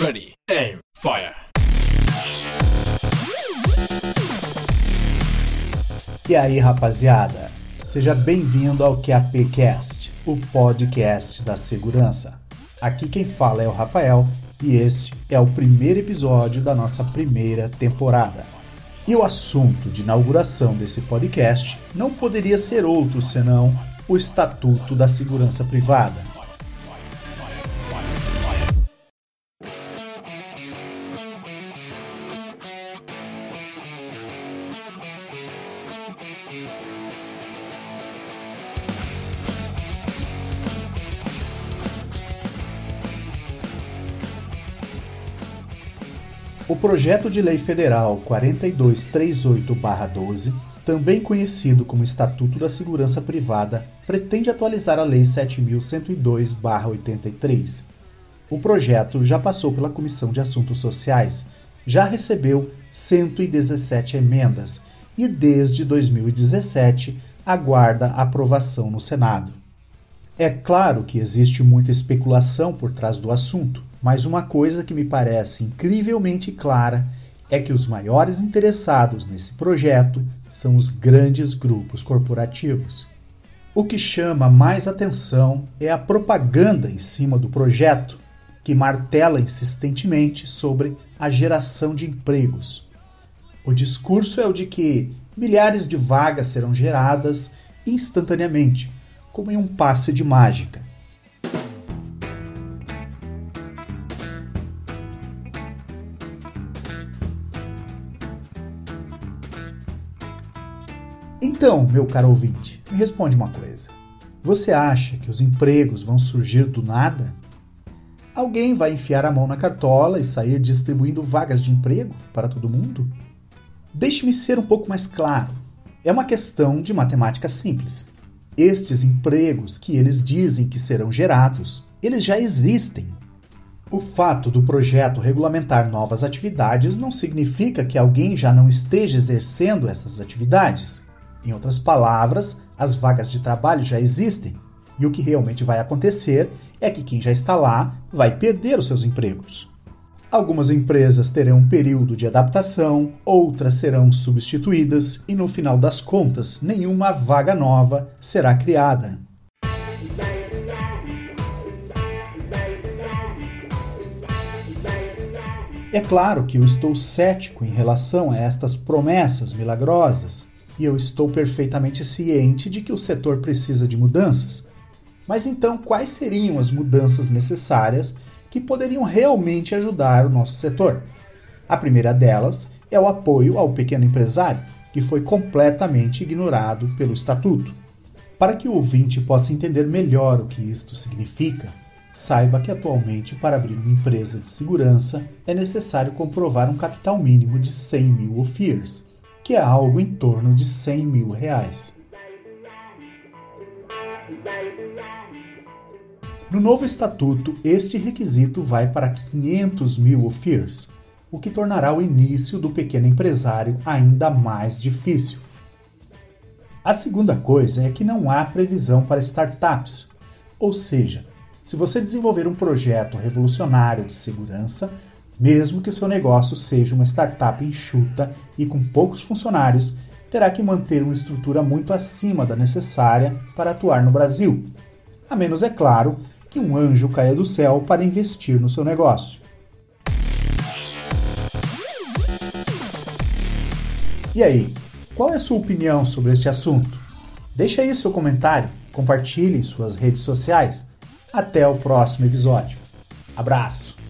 Ready, aim, fire. E aí, rapaziada? Seja bem-vindo ao QAPcast, o podcast da segurança. Aqui quem fala é o Rafael e este é o primeiro episódio da nossa primeira temporada. E o assunto de inauguração desse podcast não poderia ser outro senão o Estatuto da Segurança Privada. O projeto de lei federal 4238-12, também conhecido como Estatuto da Segurança Privada, pretende atualizar a Lei 7102-83. O projeto já passou pela Comissão de Assuntos Sociais, já recebeu 117 emendas e desde 2017 aguarda aprovação no Senado. É claro que existe muita especulação por trás do assunto, mas uma coisa que me parece incrivelmente clara é que os maiores interessados nesse projeto são os grandes grupos corporativos. O que chama mais atenção é a propaganda em cima do projeto, que martela insistentemente sobre a geração de empregos. O discurso é o de que milhares de vagas serão geradas instantaneamente como em um passe de mágica. Então, meu caro ouvinte, me responde uma coisa. Você acha que os empregos vão surgir do nada? Alguém vai enfiar a mão na cartola e sair distribuindo vagas de emprego para todo mundo? Deixe-me ser um pouco mais claro. É uma questão de matemática simples. Estes empregos que eles dizem que serão gerados, eles já existem. O fato do projeto regulamentar novas atividades não significa que alguém já não esteja exercendo essas atividades. Em outras palavras, as vagas de trabalho já existem. E o que realmente vai acontecer é que quem já está lá vai perder os seus empregos. Algumas empresas terão um período de adaptação, outras serão substituídas e, no final das contas, nenhuma vaga nova será criada. É claro que eu estou cético em relação a estas promessas milagrosas e eu estou perfeitamente ciente de que o setor precisa de mudanças. Mas então, quais seriam as mudanças necessárias que poderiam realmente ajudar o nosso setor. A primeira delas é o apoio ao pequeno empresário, que foi completamente ignorado pelo Estatuto. Para que o ouvinte possa entender melhor o que isto significa, saiba que atualmente, para abrir uma empresa de segurança, é necessário comprovar um capital mínimo de 100 mil OFIRs, que é algo em torno de 100 mil reais. No novo estatuto, este requisito vai para 500 mil OFIRs, o que tornará o início do pequeno empresário ainda mais difícil. A segunda coisa é que não há previsão para startups, ou seja, se você desenvolver um projeto revolucionário de segurança, mesmo que o seu negócio seja uma startup enxuta e com poucos funcionários, terá que manter uma estrutura muito acima da necessária para atuar no Brasil. A menos, é claro, que um anjo caia do céu para investir no seu negócio. E aí, qual é a sua opinião sobre este assunto? Deixe aí seu comentário, compartilhe em suas redes sociais. Até o próximo episódio. Abraço!